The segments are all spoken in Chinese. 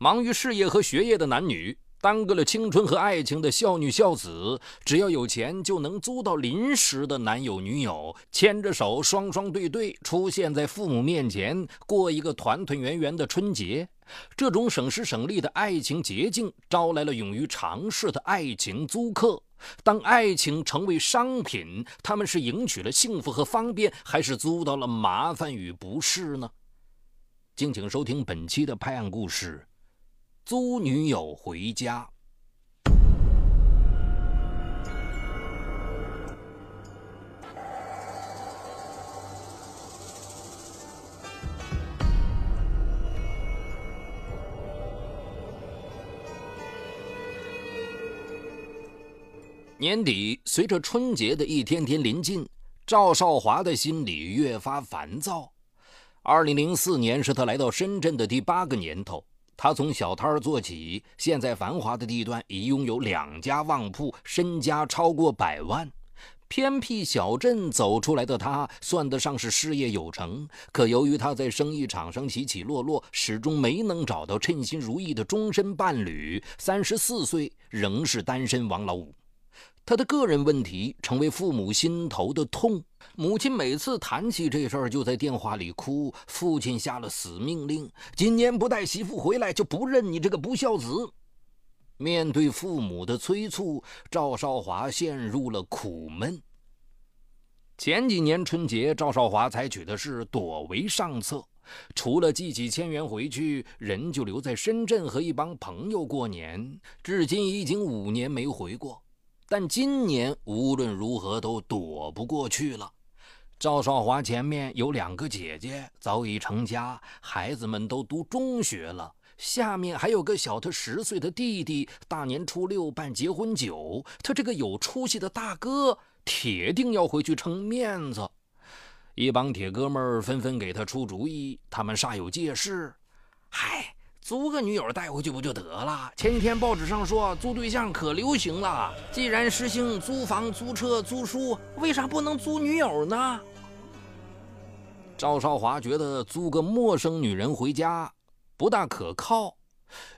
忙于事业和学业的男女，耽搁了青春和爱情的孝女孝子，只要有钱就能租到临时的男友女友，牵着手，双双对对，出现在父母面前，过一个团团圆圆的春节。这种省时省力的爱情捷径，招来了勇于尝试的爱情租客。当爱情成为商品，他们是赢取了幸福和方便，还是租到了麻烦与不适呢？敬请收听本期的拍案故事：租女友回家。年底，随着春节的一天天临近，赵少华的心里越发烦躁。二零零四年是他来到深圳的第八个年头，他从小摊儿做起，现在繁华的地段已拥有两家旺铺，身家超过百万。偏僻小镇走出来的他，算得上是事业有成。可由于他在生意场上起起落落，始终没能找到称心如意的终身伴侣。三十四岁，仍是单身王老五。他的个人问题成为父母心头的痛，母亲每次谈起这事儿就在电话里哭。父亲下了死命令：今年不带媳妇回来，就不认你这个不孝子。面对父母的催促，赵少华陷入了苦闷。前几年春节，赵少华采取的是躲为上策，除了寄几千元回去，人就留在深圳和一帮朋友过年。至今已经五年没回过。但今年无论如何都躲不过去了。赵少华前面有两个姐姐早已成家，孩子们都读中学了。下面还有个小他十岁的弟弟，大年初六办结婚酒。他这个有出息的大哥，铁定要回去撑面子。一帮铁哥们儿纷纷给他出主意，他们煞有介事：“嗨。”租个女友带回去不就得了？前几天报纸上说租对象可流行了。既然实行租房、租车、租书，为啥不能租女友呢？赵少华觉得租个陌生女人回家不大可靠，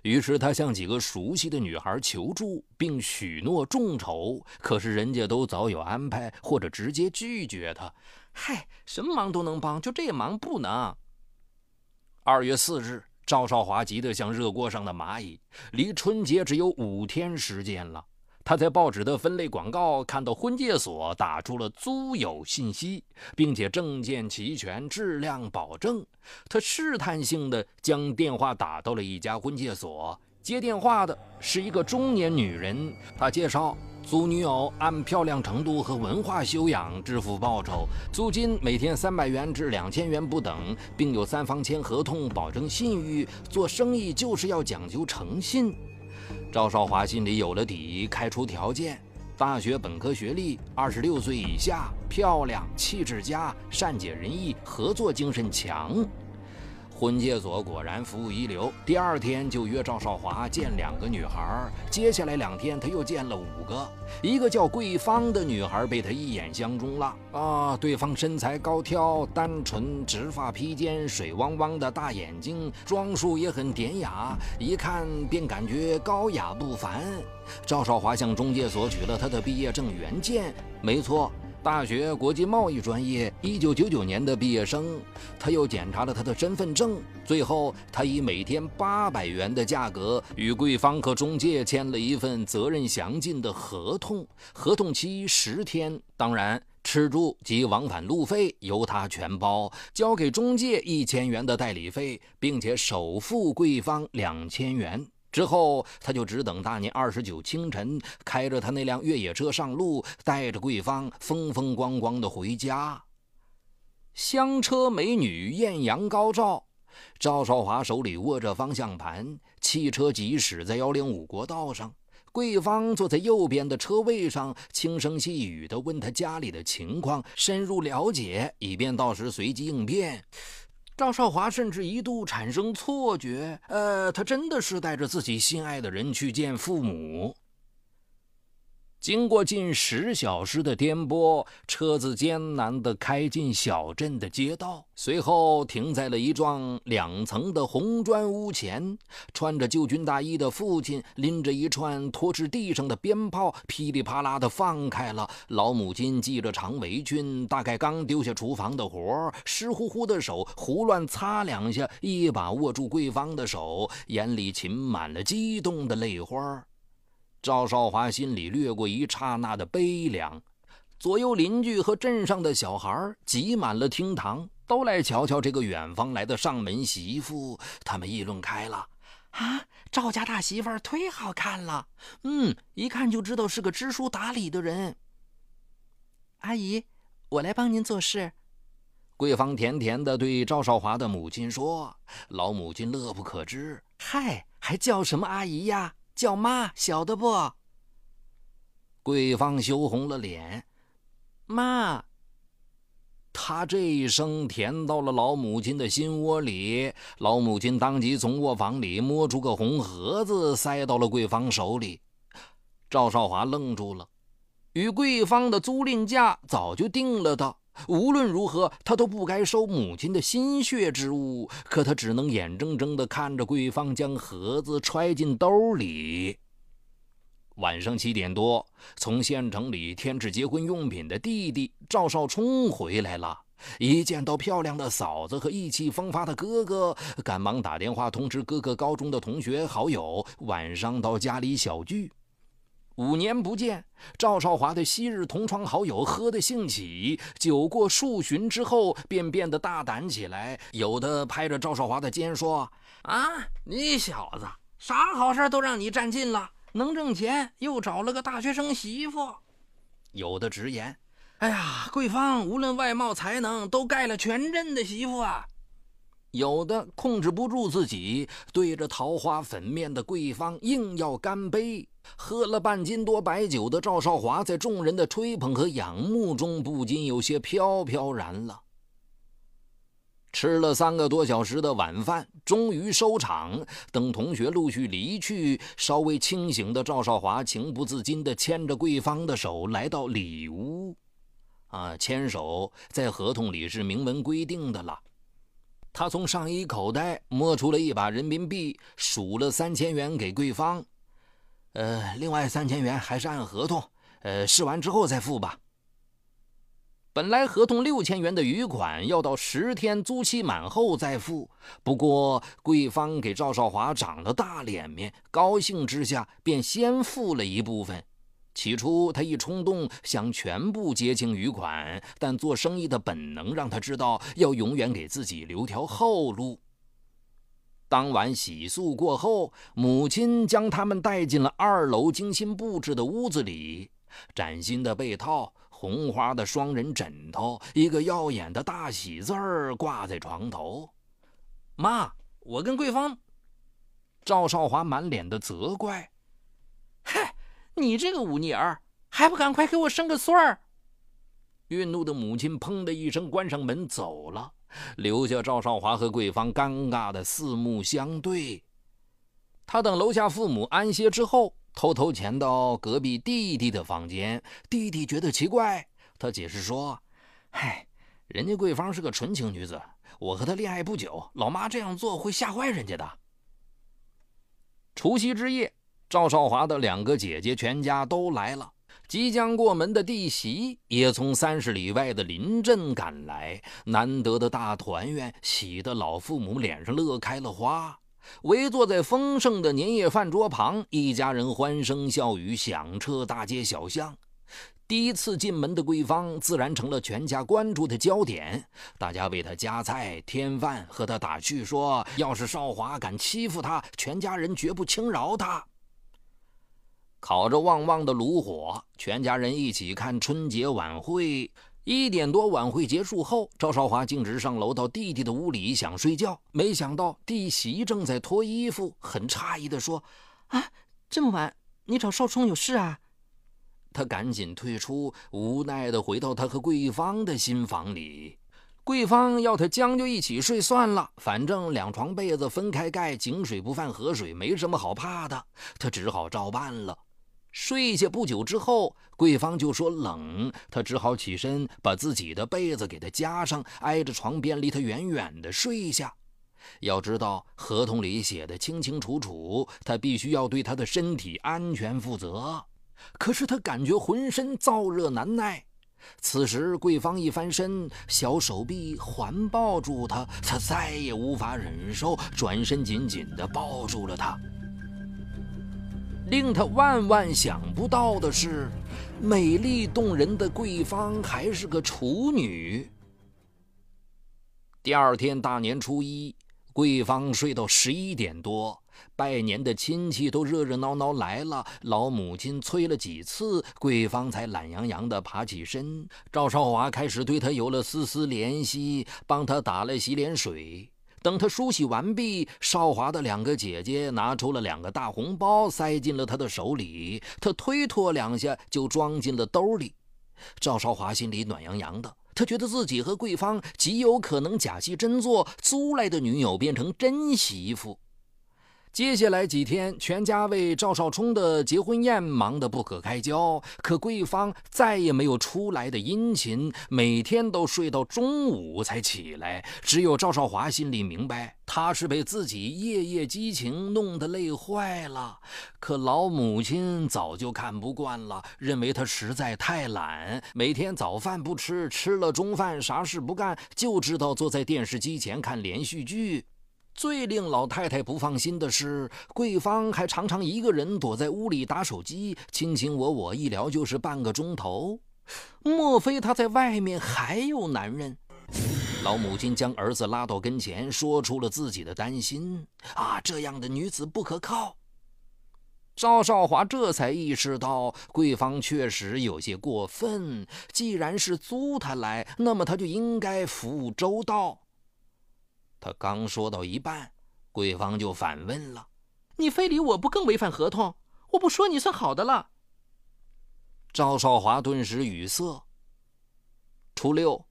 于是他向几个熟悉的女孩求助，并许诺众筹。可是人家都早有安排，或者直接拒绝他。嗨，什么忙都能帮，就这忙不能。二月四日。赵少华急得像热锅上的蚂蚁，离春节只有五天时间了。他在报纸的分类广告看到婚介所打出了租友信息，并且证件齐全、质量保证。他试探性的将电话打到了一家婚介所，接电话的是一个中年女人。她介绍。租女友按漂亮程度和文化修养支付报酬，租金每天三百元至两千元不等，并有三方签合同保证信誉。做生意就是要讲究诚信。赵少华心里有了底，开出条件：大学本科学历，二十六岁以下，漂亮，气质佳，善解人意，合作精神强。婚介所果然服务一流，第二天就约赵少华见两个女孩。接下来两天他又见了五个，一个叫桂芳的女孩被他一眼相中了啊！对方身材高挑，单纯，直发披肩，水汪汪的大眼睛，装束也很典雅，一看便感觉高雅不凡。赵少华向中介索取了他的毕业证原件，没错。大学国际贸易专业，一九九九年的毕业生。他又检查了他的身份证，最后他以每天八百元的价格与贵方和中介签了一份责任详尽的合同，合同期十天，当然吃住及往返路费由他全包，交给中介一千元的代理费，并且首付贵方两千元。之后，他就只等大年二十九清晨，开着他那辆越野车上路，带着桂芳风风光光的回家。香车美女艳阳高照，赵少华手里握着方向盘，汽车疾驶在幺零五国道上。桂芳坐在右边的车位上，轻声细语地问他家里的情况，深入了解，以便到时随机应变。赵少华甚至一度产生错觉，呃，他真的是带着自己心爱的人去见父母。经过近十小时的颠簸，车子艰难地开进小镇的街道，随后停在了一幢两层的红砖屋前。穿着旧军大衣的父亲拎着一串拖至地上的鞭炮，噼里啪啦地放开了。老母亲系着长围裙，大概刚丢下厨房的活儿湿乎乎的手胡乱擦两下，一把握住桂芳的手，眼里噙满了激动的泪花。赵少华心里掠过一刹那的悲凉，左右邻居和镇上的小孩挤满了厅堂，都来瞧瞧这个远方来的上门媳妇。他们议论开了：“啊，赵家大媳妇忒好看了，嗯，一看就知道是个知书达理的人。”阿姨，我来帮您做事。桂芳甜甜地对赵少华的母亲说：“老母亲乐不可支，嗨，还叫什么阿姨呀？”叫妈，晓得不？桂芳羞红了脸。妈，他这一声甜到了老母亲的心窝里。老母亲当即从卧房里摸出个红盒子，塞到了桂芳手里。赵少华愣住了。与桂芳的租赁价早就定了的，无论如何他都不该收母亲的心血之物。可他只能眼睁睁地看着桂芳将盒子揣进兜里。晚上七点多，从县城里添置结婚用品的弟弟赵少冲回来了。一见到漂亮的嫂子和意气风发的哥哥，赶忙打电话通知哥哥高中的同学好友，晚上到家里小聚。五年不见，赵少华的昔日同窗好友喝得兴起，酒过数巡之后，便变得大胆起来。有的拍着赵少华的肩说：“啊，你小子啥好事都让你占尽了，能挣钱，又找了个大学生媳妇。”有的直言：“哎呀，桂芳无论外貌才能，都盖了全镇的媳妇啊。”有的控制不住自己，对着桃花粉面的桂芳硬要干杯。喝了半斤多白酒的赵少华，在众人的吹捧和仰慕中，不禁有些飘飘然了。吃了三个多小时的晚饭，终于收场。等同学陆续离去，稍微清醒的赵少华情不自禁地牵着桂芳的手来到里屋。啊，牵手在合同里是明文规定的了。他从上衣口袋摸出了一把人民币，数了三千元给桂芳。呃，另外三千元还是按合同，呃，试完之后再付吧。本来合同六千元的余款要到十天租期满后再付，不过桂芳给赵少华长了大脸面，高兴之下便先付了一部分。起初他一冲动想全部结清余款，但做生意的本能让他知道要永远给自己留条后路。当晚洗漱过后，母亲将他们带进了二楼精心布置的屋子里，崭新的被套、红花的双人枕头，一个耀眼的大喜字儿挂在床头。妈，我跟桂芳。赵少华满脸的责怪：“嗨，你这个忤逆儿，还不赶快给我生个孙儿！”愠怒的母亲砰的一声关上门走了。留下赵少华和桂芳尴尬的四目相对。他等楼下父母安歇之后，偷偷潜到隔壁弟弟的房间。弟弟觉得奇怪，他解释说：“嗨，人家桂芳是个纯情女子，我和她恋爱不久，老妈这样做会吓坏人家的。”除夕之夜，赵少华的两个姐姐全家都来了。即将过门的弟媳也从三十里外的邻镇赶来，难得的大团圆，喜得老父母脸上乐开了花。围坐在丰盛的年夜饭桌旁，一家人欢声笑语响彻大街小巷。第一次进门的桂芳自然成了全家关注的焦点，大家为她夹菜添饭，和她打趣说：“要是少华敢欺负她，全家人绝不轻饶他。”烤着旺旺的炉火，全家人一起看春节晚会。一点多，晚会结束后，赵少华径直上楼到弟弟的屋里想睡觉，没想到弟媳正在脱衣服，很诧异地说：“啊，这么晚，你找少冲有事啊？”他赶紧退出，无奈地回到他和桂芳的新房里。桂芳要他将就一起睡算了，反正两床被子分开盖，井水不犯河水，没什么好怕的。他只好照办了。睡下不久之后，桂芳就说冷，他只好起身把自己的被子给他加上，挨着床边离他远远的睡下。要知道，合同里写的清清楚楚，他必须要对他的身体安全负责。可是他感觉浑身燥热难耐。此时，桂芳一翻身，小手臂环抱住他，他再也无法忍受，转身紧紧地抱住了他。令他万万想不到的是，美丽动人的桂芳还是个处女。第二天大年初一，桂芳睡到十一点多。拜年的亲戚都热热闹闹来了，老母亲催了几次，桂芳才懒洋洋地爬起身。赵少华开始对她有了丝丝怜惜，帮她打了洗脸水。等他梳洗完毕，少华的两个姐姐拿出了两个大红包，塞进了他的手里。他推脱两下，就装进了兜里。赵少华心里暖洋洋的，他觉得自己和桂芳极有可能假戏真做，租来的女友变成真媳妇。接下来几天，全家为赵少冲的结婚宴忙得不可开交。可桂芳再也没有出来的殷勤，每天都睡到中午才起来。只有赵少华心里明白，他是被自己夜夜激情弄得累坏了。可老母亲早就看不惯了，认为他实在太懒，每天早饭不吃，吃了中饭啥事不干，就知道坐在电视机前看连续剧。最令老太太不放心的是，桂芳还常常一个人躲在屋里打手机，卿卿我我一聊就是半个钟头。莫非她在外面还有男人？老母亲将儿子拉到跟前，说出了自己的担心：啊，这样的女子不可靠。赵少华这才意识到，桂芳确实有些过分。既然是租她来，那么她就应该服务周到。他刚说到一半，桂芳就反问了：“你非礼我不更违反合同？我不说你算好的了。”赵少华顿时语塞。初六，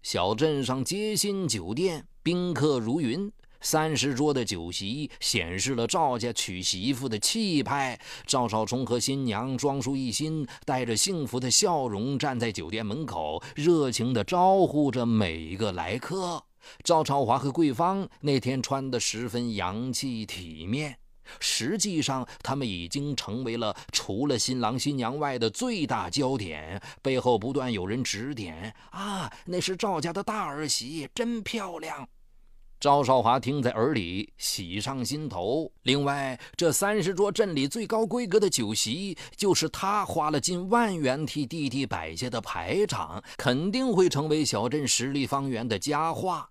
小镇上街心酒店宾客如云，三十桌的酒席显示了赵家娶媳妇的气派。赵少冲和新娘装束一新，带着幸福的笑容站在酒店门口，热情地招呼着每一个来客。赵朝华和桂芳那天穿得十分洋气体面，实际上他们已经成为了除了新郎新娘外的最大焦点。背后不断有人指点：“啊，那是赵家的大儿媳，真漂亮。”赵少华听在耳里，喜上心头。另外，这三十桌镇里最高规格的酒席，就是他花了近万元替弟弟摆下的排场，肯定会成为小镇十里方圆的佳话。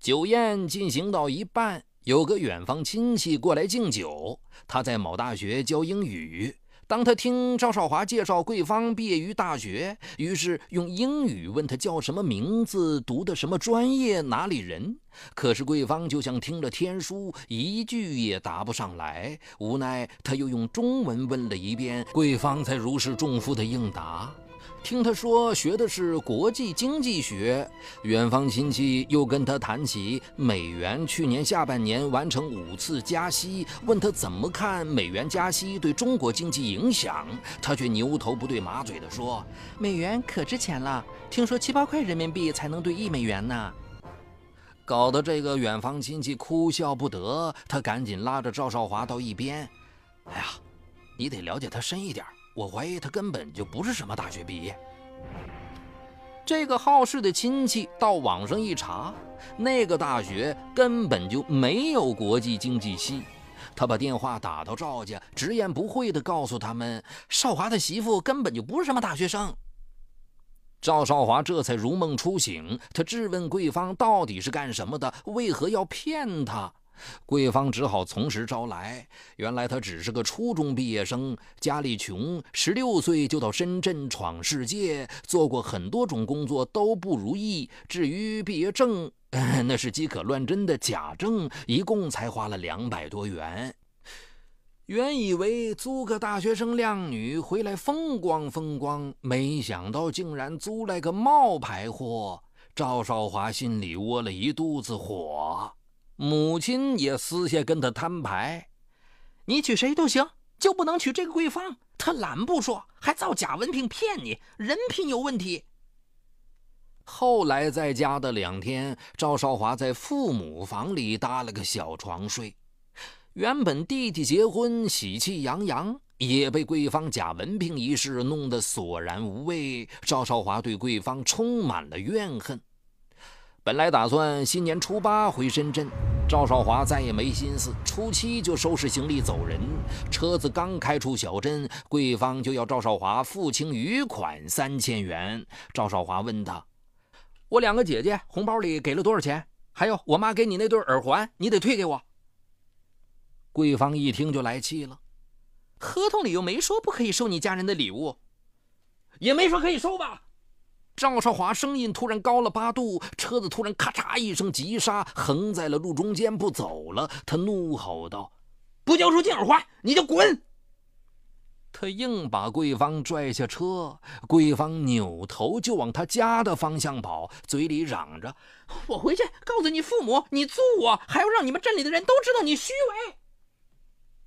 酒宴进行到一半，有个远方亲戚过来敬酒。他在某大学教英语。当他听赵少华介绍桂芳毕业于大学，于是用英语问他叫什么名字、读的什么专业、哪里人。可是桂芳就像听了天书，一句也答不上来。无奈他又用中文问了一遍，桂芳才如释重负地应答。听他说学的是国际经济学，远方亲戚又跟他谈起美元去年下半年完成五次加息，问他怎么看美元加息对中国经济影响，他却牛头不对马嘴的说：“美元可值钱了，听说七八块人民币才能兑一美元呢。”搞得这个远方亲戚哭笑不得，他赶紧拉着赵少华到一边：“哎呀，你得了解他深一点。”我怀疑他根本就不是什么大学毕业。这个好事的亲戚到网上一查，那个大学根本就没有国际经济系。他把电话打到赵家，直言不讳地告诉他们，少华的媳妇根本就不是什么大学生。赵少华这才如梦初醒，他质问桂芳到底是干什么的，为何要骗他？桂芳只好从实招来。原来他只是个初中毕业生，家里穷，十六岁就到深圳闯世界，做过很多种工作都不如意。至于毕业证，那是饥渴乱真的假证，一共才花了两百多元。原以为租个大学生靓女回来风光风光，没想到竟然租来个冒牌货。赵少华心里窝了一肚子火。母亲也私下跟他摊牌：“你娶谁都行，就不能娶这个桂芳？他懒不说，还造假文凭骗你，人品有问题。后来在家的两天，赵少华在父母房里搭了个小床睡。原本弟弟结婚喜气洋洋，也被桂芳假文凭一事弄得索然无味。赵少华对桂芳充满了怨恨。本来打算新年初八回深圳，赵少华再也没心思，初七就收拾行李走人。车子刚开出小镇，桂芳就要赵少华付清余款三千元。赵少华问他：“我两个姐姐红包里给了多少钱？还有我妈给你那对耳环，你得退给我。”桂芳一听就来气了：“合同里又没说不可以收你家人的礼物，也没说可以收吧？”赵少华声音突然高了八度，车子突然咔嚓一声急刹，横在了路中间不走了。他怒吼道：“不交出金耳环，你就滚！”他硬把桂芳拽下车，桂芳扭头就往他家的方向跑，嘴里嚷着：“我回去告诉你父母，你租我，还要让你们镇里的人都知道你虚伪。”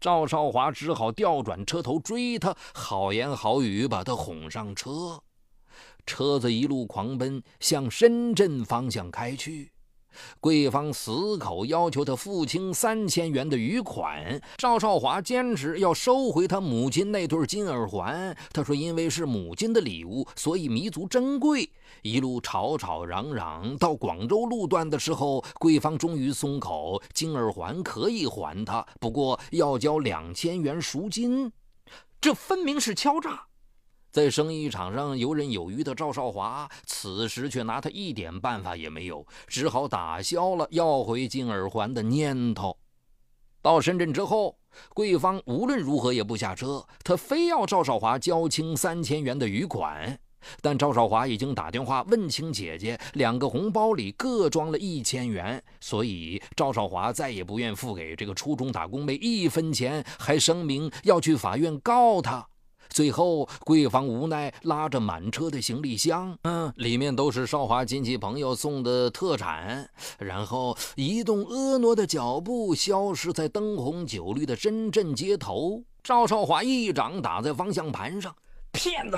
赵少华只好调转车头追他，好言好语把他哄上车。车子一路狂奔，向深圳方向开去。桂芳死口要求他付清三千元的余款，赵少华坚持要收回他母亲那对金耳环。他说：“因为是母亲的礼物，所以弥足珍贵。”一路吵吵嚷嚷，到广州路段的时候，桂芳终于松口：金耳环可以还他，不过要交两千元赎金。这分明是敲诈！在生意场上游刃有余的赵少华，此时却拿他一点办法也没有，只好打消了要回金耳环的念头。到深圳之后，桂芳无论如何也不下车，她非要赵少华交清三千元的余款。但赵少华已经打电话问清姐姐，两个红包里各装了一千元，所以赵少华再也不愿付给这个初中打工妹一分钱，还声明要去法院告她。最后，桂芳无奈拉着满车的行李箱，嗯，里面都是少华亲戚朋友送的特产，然后移动婀娜的脚步，消失在灯红酒绿的深圳街头。赵少华一掌打在方向盘上，骗子！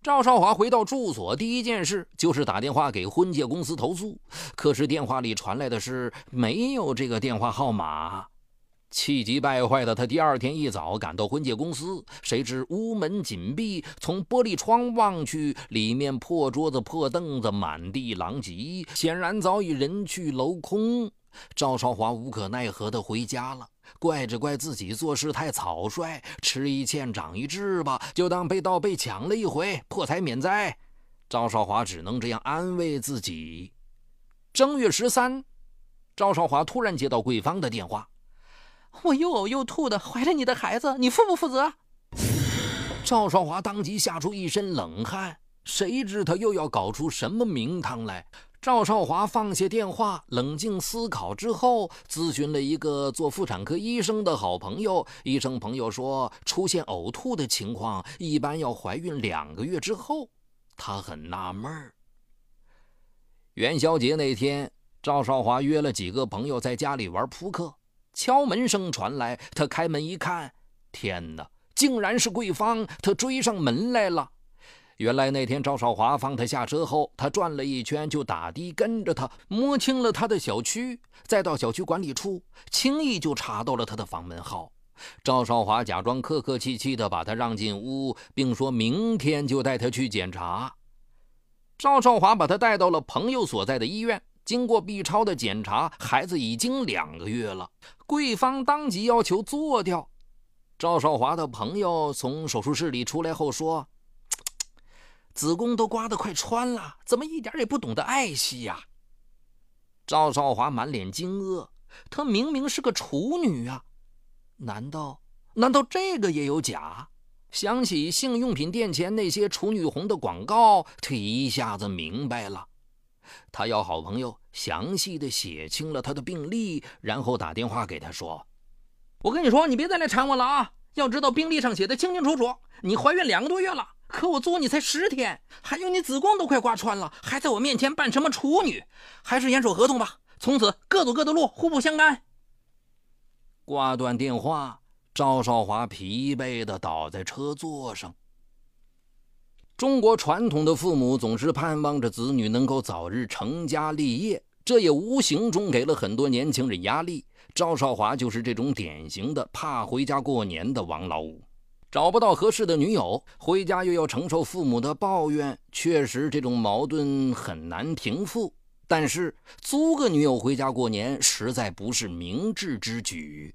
赵少华回到住所，第一件事就是打电话给婚介公司投诉，可是电话里传来的是没有这个电话号码。气急败坏的他，第二天一早赶到婚介公司，谁知屋门紧闭，从玻璃窗望去，里面破桌子、破凳子满地狼藉，显然早已人去楼空。赵少华无可奈何地回家了，怪只怪自己做事太草率，吃一堑长一智吧，就当被盗被抢了一回，破财免灾。赵少华只能这样安慰自己。正月十三，赵少华突然接到桂芳的电话。我又呕又吐的怀了你的孩子，你负不负责？赵少华当即吓出一身冷汗，谁知他又要搞出什么名堂来？赵少华放下电话，冷静思考之后，咨询了一个做妇产科医生的好朋友。医生朋友说，出现呕吐的情况一般要怀孕两个月之后。他很纳闷。元宵节那天，赵少华约了几个朋友在家里玩扑克。敲门声传来，他开门一看，天哪，竟然是桂芳！他追上门来了。原来那天赵少华放他下车后，他转了一圈，就打的跟着他，摸清了他的小区，再到小区管理处，轻易就查到了他的房门号。赵少华假装客客气气的把他让进屋，并说明天就带他去检查。赵少华把他带到了朋友所在的医院。经过 B 超的检查，孩子已经两个月了。桂芳当即要求做掉。赵少华的朋友从手术室里出来后说：“子宫都刮得快穿了，怎么一点也不懂得爱惜呀？”赵少华满脸惊愕，她明明是个处女啊！难道难道这个也有假？想起性用品店前那些处女红的广告，他一下子明白了。他要好朋友详细的写清了他的病历，然后打电话给他说：“我跟你说，你别再来缠我了啊！要知道病历上写的清清楚楚，你怀孕两个多月了，可我租你才十天，还有你子宫都快刮穿了，还在我面前扮什么处女？还是严守合同吧，从此各走各的路，互不相干。”挂断电话。赵少华疲惫的倒在车座上。中国传统的父母总是盼望着子女能够早日成家立业，这也无形中给了很多年轻人压力。赵少华就是这种典型的怕回家过年的王老五，找不到合适的女友，回家又要承受父母的抱怨，确实这种矛盾很难平复。但是租个女友回家过年，实在不是明智之举。